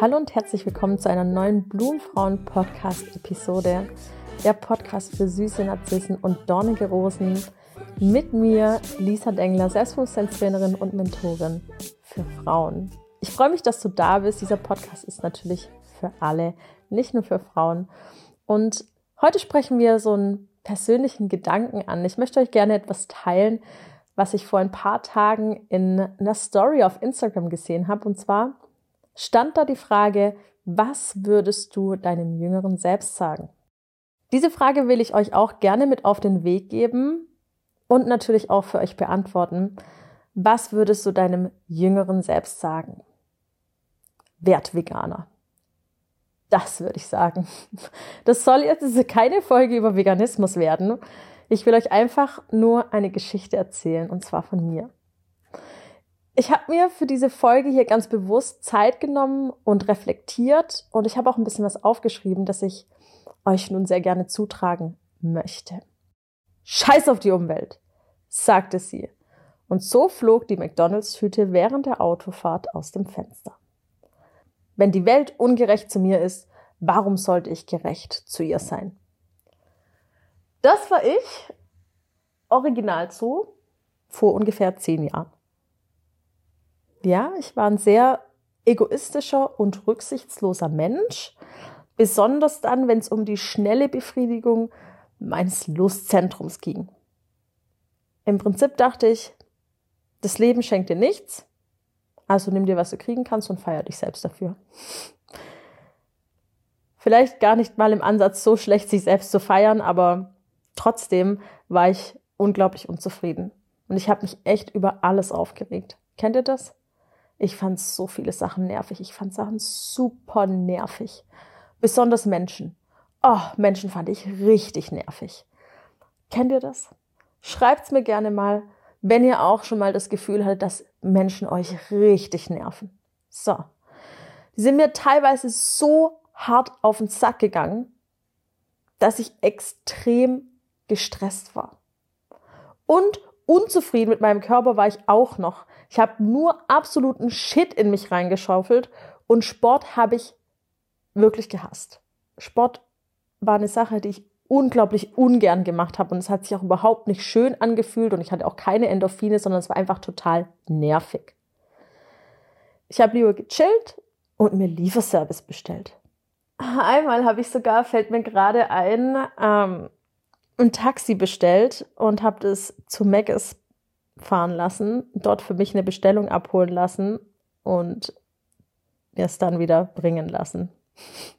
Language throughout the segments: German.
Hallo und herzlich willkommen zu einer neuen Blumenfrauen-Podcast-Episode. Der Podcast für süße Narzissen und dornige Rosen. Mit mir, Lisa Dengler, Selbstbewusstseinstrainerin und Mentorin für Frauen. Ich freue mich, dass du da bist. Dieser Podcast ist natürlich für alle, nicht nur für Frauen. Und heute sprechen wir so einen persönlichen Gedanken an. Ich möchte euch gerne etwas teilen, was ich vor ein paar Tagen in einer Story auf Instagram gesehen habe. Und zwar stand da die Frage, was würdest du deinem jüngeren Selbst sagen? Diese Frage will ich euch auch gerne mit auf den Weg geben und natürlich auch für euch beantworten. Was würdest du deinem jüngeren Selbst sagen? Werd Veganer. Das würde ich sagen. Das soll jetzt keine Folge über Veganismus werden. Ich will euch einfach nur eine Geschichte erzählen, und zwar von mir. Ich habe mir für diese Folge hier ganz bewusst Zeit genommen und reflektiert und ich habe auch ein bisschen was aufgeschrieben, das ich euch nun sehr gerne zutragen möchte. Scheiß auf die Umwelt, sagte sie. Und so flog die McDonalds-Tüte während der Autofahrt aus dem Fenster. Wenn die Welt ungerecht zu mir ist, warum sollte ich gerecht zu ihr sein? Das war ich, original so, vor ungefähr zehn Jahren. Ja, ich war ein sehr egoistischer und rücksichtsloser Mensch, besonders dann, wenn es um die schnelle Befriedigung meines Lustzentrums ging. Im Prinzip dachte ich, das Leben schenkt dir nichts, also nimm dir, was du kriegen kannst und feier dich selbst dafür. Vielleicht gar nicht mal im Ansatz so schlecht, sich selbst zu feiern, aber trotzdem war ich unglaublich unzufrieden. Und ich habe mich echt über alles aufgeregt. Kennt ihr das? Ich fand so viele Sachen nervig. Ich fand Sachen super nervig. Besonders Menschen. Oh, Menschen fand ich richtig nervig. Kennt ihr das? Schreibt's mir gerne mal, wenn ihr auch schon mal das Gefühl hattet, dass Menschen euch richtig nerven. So. Die sind mir teilweise so hart auf den Sack gegangen, dass ich extrem gestresst war. Und unzufrieden mit meinem Körper war ich auch noch. Ich habe nur absoluten Shit in mich reingeschaufelt und Sport habe ich wirklich gehasst. Sport war eine Sache, die ich unglaublich ungern gemacht habe und es hat sich auch überhaupt nicht schön angefühlt und ich hatte auch keine Endorphine, sondern es war einfach total nervig. Ich habe lieber gechillt und mir Lieferservice bestellt. Einmal habe ich sogar, fällt mir gerade ein, ähm, ein Taxi bestellt und habe das zu Megas fahren lassen, dort für mich eine Bestellung abholen lassen und mir es dann wieder bringen lassen.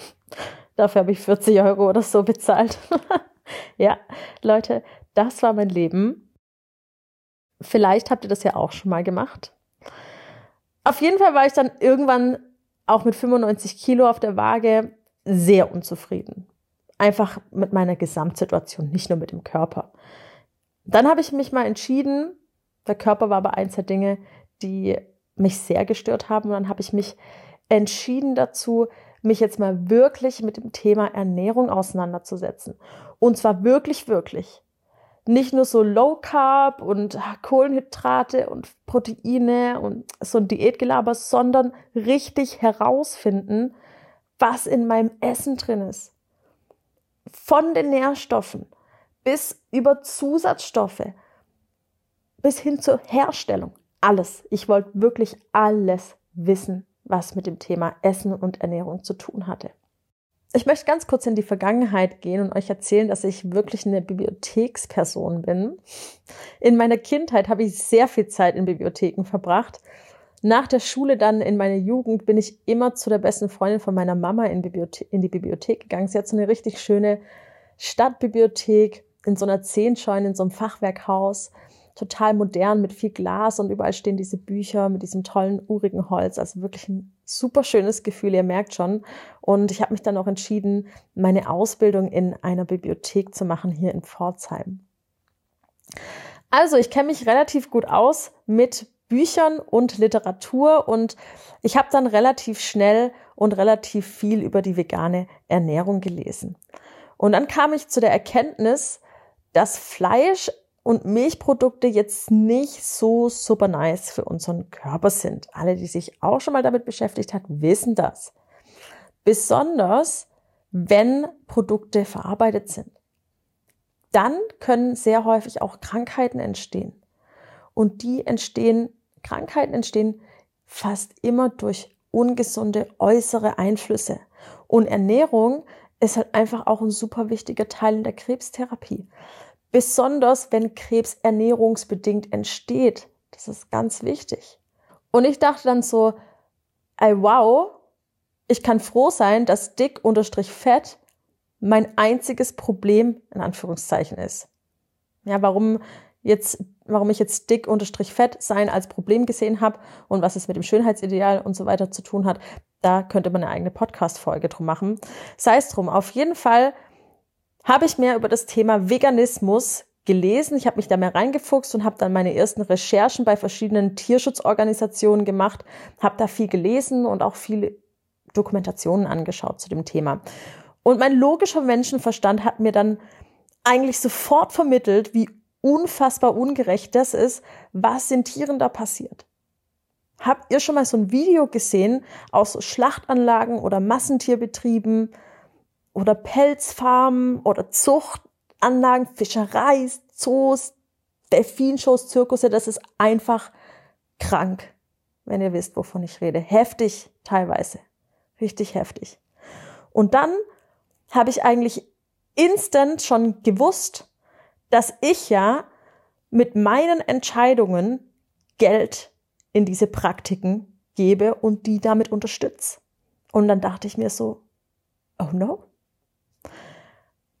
Dafür habe ich 40 Euro oder so bezahlt. ja, Leute, das war mein Leben. Vielleicht habt ihr das ja auch schon mal gemacht. Auf jeden Fall war ich dann irgendwann auch mit 95 Kilo auf der Waage sehr unzufrieden einfach mit meiner Gesamtsituation, nicht nur mit dem Körper. Dann habe ich mich mal entschieden, der Körper war aber eins der Dinge, die mich sehr gestört haben. Und dann habe ich mich entschieden dazu, mich jetzt mal wirklich mit dem Thema Ernährung auseinanderzusetzen. Und zwar wirklich, wirklich. Nicht nur so Low Carb und Kohlenhydrate und Proteine und so ein Diätgelaber, sondern richtig herausfinden, was in meinem Essen drin ist von den Nährstoffen bis über Zusatzstoffe bis hin zur Herstellung. Alles. Ich wollte wirklich alles wissen, was mit dem Thema Essen und Ernährung zu tun hatte. Ich möchte ganz kurz in die Vergangenheit gehen und euch erzählen, dass ich wirklich eine Bibliotheksperson bin. In meiner Kindheit habe ich sehr viel Zeit in Bibliotheken verbracht nach der Schule dann in meine Jugend bin ich immer zu der besten Freundin von meiner Mama in, Bibliothe in die Bibliothek gegangen. Sie hat so eine richtig schöne Stadtbibliothek in so einer Zehnscheune, in so einem Fachwerkhaus. Total modern mit viel Glas und überall stehen diese Bücher mit diesem tollen urigen Holz. Also wirklich ein super schönes Gefühl, ihr merkt schon. Und ich habe mich dann auch entschieden, meine Ausbildung in einer Bibliothek zu machen hier in Pforzheim. Also, ich kenne mich relativ gut aus mit Büchern und Literatur und ich habe dann relativ schnell und relativ viel über die vegane Ernährung gelesen. Und dann kam ich zu der Erkenntnis, dass Fleisch und Milchprodukte jetzt nicht so super nice für unseren Körper sind. Alle, die sich auch schon mal damit beschäftigt haben, wissen das. besonders wenn Produkte verarbeitet sind. Dann können sehr häufig auch Krankheiten entstehen. Und die entstehen, Krankheiten entstehen fast immer durch ungesunde äußere Einflüsse. Und Ernährung ist halt einfach auch ein super wichtiger Teil in der Krebstherapie. Besonders wenn Krebs ernährungsbedingt entsteht. Das ist ganz wichtig. Und ich dachte dann so, ey, wow, ich kann froh sein, dass dick unterstrich fett mein einziges Problem in Anführungszeichen ist. Ja, warum jetzt, warum ich jetzt dick unterstrich fett sein als Problem gesehen habe und was es mit dem Schönheitsideal und so weiter zu tun hat, da könnte man eine eigene Podcast-Folge drum machen. Sei es drum. Auf jeden Fall habe ich mehr über das Thema Veganismus gelesen. Ich habe mich da mehr reingefuchst und habe dann meine ersten Recherchen bei verschiedenen Tierschutzorganisationen gemacht, habe da viel gelesen und auch viele Dokumentationen angeschaut zu dem Thema. Und mein logischer Menschenverstand hat mir dann eigentlich sofort vermittelt, wie unfassbar ungerecht das ist, was den Tieren da passiert. Habt ihr schon mal so ein Video gesehen aus Schlachtanlagen oder Massentierbetrieben oder Pelzfarmen oder Zuchtanlagen, Fischerei, Zoos, Delfinshows, Zirkusse? Das ist einfach krank, wenn ihr wisst, wovon ich rede. Heftig teilweise. Richtig heftig. Und dann habe ich eigentlich instant schon gewusst, dass ich ja mit meinen Entscheidungen Geld in diese Praktiken gebe und die damit unterstütze. Und dann dachte ich mir so, oh no,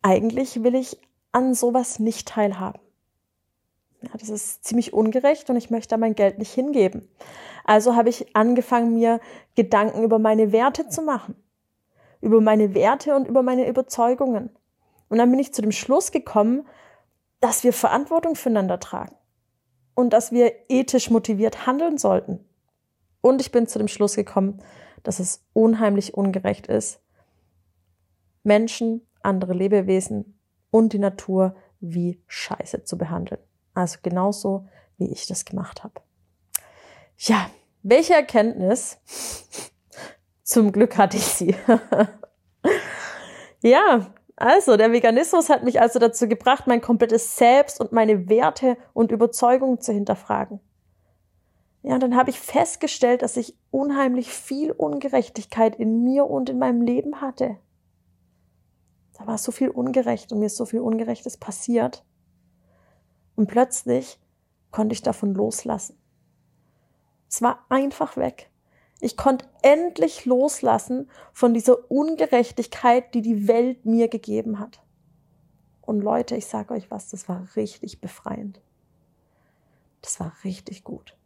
eigentlich will ich an sowas nicht teilhaben. Ja, das ist ziemlich ungerecht und ich möchte da mein Geld nicht hingeben. Also habe ich angefangen, mir Gedanken über meine Werte zu machen. Über meine Werte und über meine Überzeugungen. Und dann bin ich zu dem Schluss gekommen, dass wir Verantwortung füreinander tragen und dass wir ethisch motiviert handeln sollten. Und ich bin zu dem Schluss gekommen, dass es unheimlich ungerecht ist, Menschen, andere Lebewesen und die Natur wie Scheiße zu behandeln. Also genauso, wie ich das gemacht habe. Ja, welche Erkenntnis? Zum Glück hatte ich sie. ja, also, der Veganismus hat mich also dazu gebracht, mein komplettes Selbst und meine Werte und Überzeugungen zu hinterfragen. Ja, und dann habe ich festgestellt, dass ich unheimlich viel Ungerechtigkeit in mir und in meinem Leben hatte. Da war so viel ungerecht und mir ist so viel Ungerechtes passiert. Und plötzlich konnte ich davon loslassen. Es war einfach weg. Ich konnte endlich loslassen von dieser Ungerechtigkeit, die die Welt mir gegeben hat. Und Leute, ich sage euch was, das war richtig befreiend. Das war richtig gut.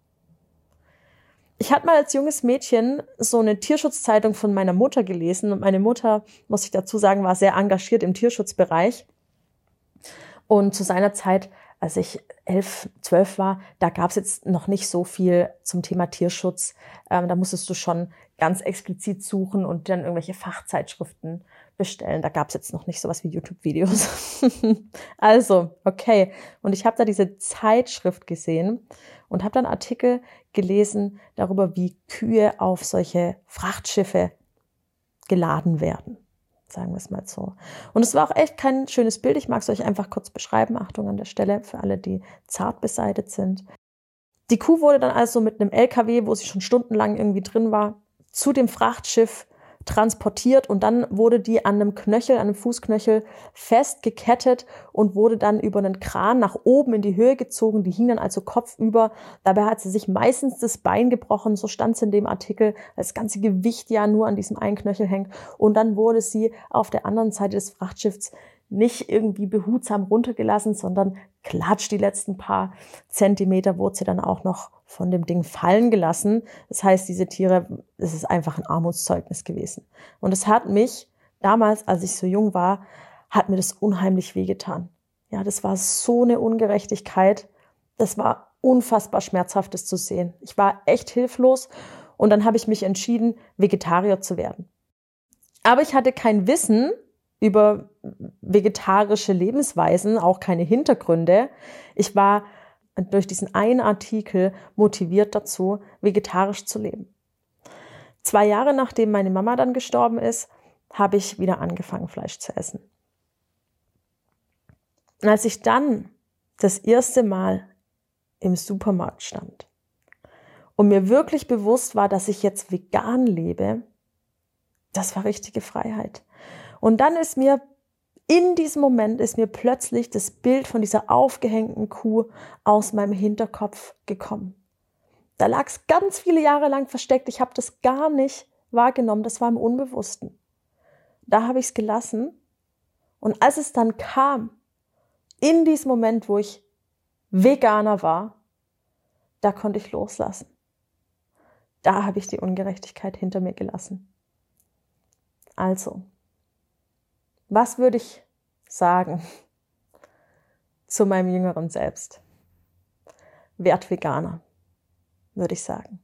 Ich hatte mal als junges Mädchen so eine Tierschutzzeitung von meiner Mutter gelesen und meine Mutter, muss ich dazu sagen, war sehr engagiert im Tierschutzbereich. Und zu seiner Zeit als ich elf, zwölf war, da gab es jetzt noch nicht so viel zum Thema Tierschutz. Ähm, da musstest du schon ganz explizit suchen und dann irgendwelche Fachzeitschriften bestellen. Da gab es jetzt noch nicht sowas wie YouTube-Videos. also, okay. Und ich habe da diese Zeitschrift gesehen und habe dann Artikel gelesen darüber, wie Kühe auf solche Frachtschiffe geladen werden sagen wir es mal so. Und es war auch echt kein schönes Bild. Ich mag es euch einfach kurz beschreiben. Achtung an der Stelle für alle, die zart beseitet sind. Die Kuh wurde dann also mit einem LKW, wo sie schon stundenlang irgendwie drin war, zu dem Frachtschiff transportiert und dann wurde die an einem Knöchel, an einem Fußknöchel festgekettet und wurde dann über einen Kran nach oben in die Höhe gezogen. Die hing dann also kopfüber. Dabei hat sie sich meistens das Bein gebrochen, so stand es in dem Artikel, das ganze Gewicht ja nur an diesem einen Knöchel hängt. Und dann wurde sie auf der anderen Seite des Frachtschiffs nicht irgendwie behutsam runtergelassen, sondern klatscht die letzten paar Zentimeter wurde sie dann auch noch von dem Ding fallen gelassen. Das heißt, diese Tiere, es ist einfach ein Armutszeugnis gewesen. Und es hat mich damals, als ich so jung war, hat mir das unheimlich wehgetan. Ja, das war so eine Ungerechtigkeit. Das war unfassbar schmerzhaftes zu sehen. Ich war echt hilflos und dann habe ich mich entschieden, Vegetarier zu werden. Aber ich hatte kein Wissen über vegetarische Lebensweisen, auch keine Hintergründe. Ich war durch diesen einen Artikel motiviert dazu, vegetarisch zu leben. zwei Jahre nachdem meine Mama dann gestorben ist, habe ich wieder angefangen, Fleisch zu essen. Und als ich dann das erste Mal im Supermarkt stand und mir wirklich bewusst war, dass ich jetzt vegan lebe, das war richtige Freiheit. Und dann ist mir in diesem Moment ist mir plötzlich das Bild von dieser aufgehängten Kuh aus meinem Hinterkopf gekommen. Da lag es ganz viele Jahre lang versteckt. Ich habe das gar nicht wahrgenommen. Das war im Unbewussten. Da habe ich es gelassen. Und als es dann kam, in diesem Moment, wo ich Veganer war, da konnte ich loslassen. Da habe ich die Ungerechtigkeit hinter mir gelassen. Also, was würde ich sagen zu meinem jüngeren Selbst? Wert Veganer würde ich sagen.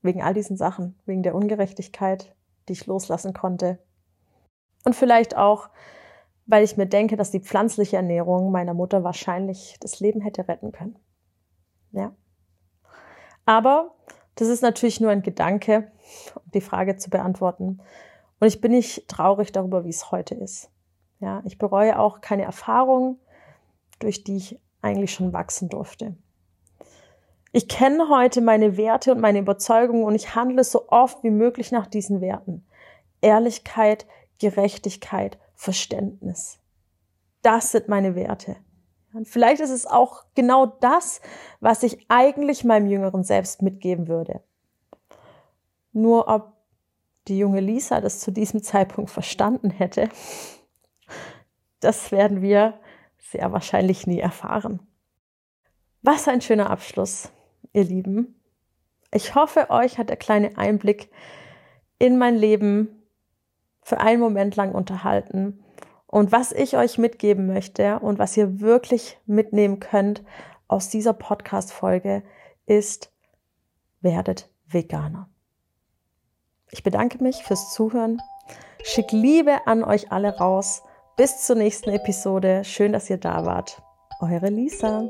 Wegen all diesen Sachen, wegen der Ungerechtigkeit, die ich loslassen konnte. Und vielleicht auch, weil ich mir denke, dass die pflanzliche Ernährung meiner Mutter wahrscheinlich das Leben hätte retten können. Ja. Aber das ist natürlich nur ein Gedanke, um die Frage zu beantworten. Und ich bin nicht traurig darüber, wie es heute ist. Ja, ich bereue auch keine Erfahrung, durch die ich eigentlich schon wachsen durfte. Ich kenne heute meine Werte und meine Überzeugungen und ich handle so oft wie möglich nach diesen Werten. Ehrlichkeit, Gerechtigkeit, Verständnis. Das sind meine Werte. Und vielleicht ist es auch genau das, was ich eigentlich meinem jüngeren Selbst mitgeben würde. Nur ob die junge Lisa das zu diesem Zeitpunkt verstanden hätte, das werden wir sehr wahrscheinlich nie erfahren. Was ein schöner Abschluss ihr Lieben. Ich hoffe, euch hat der kleine Einblick in mein Leben für einen Moment lang unterhalten. Und was ich euch mitgeben möchte und was ihr wirklich mitnehmen könnt aus dieser Podcast-Folge ist, werdet Veganer. Ich bedanke mich fürs Zuhören. Schick Liebe an euch alle raus. Bis zur nächsten Episode. Schön, dass ihr da wart. Eure Lisa.